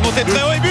est monté très haut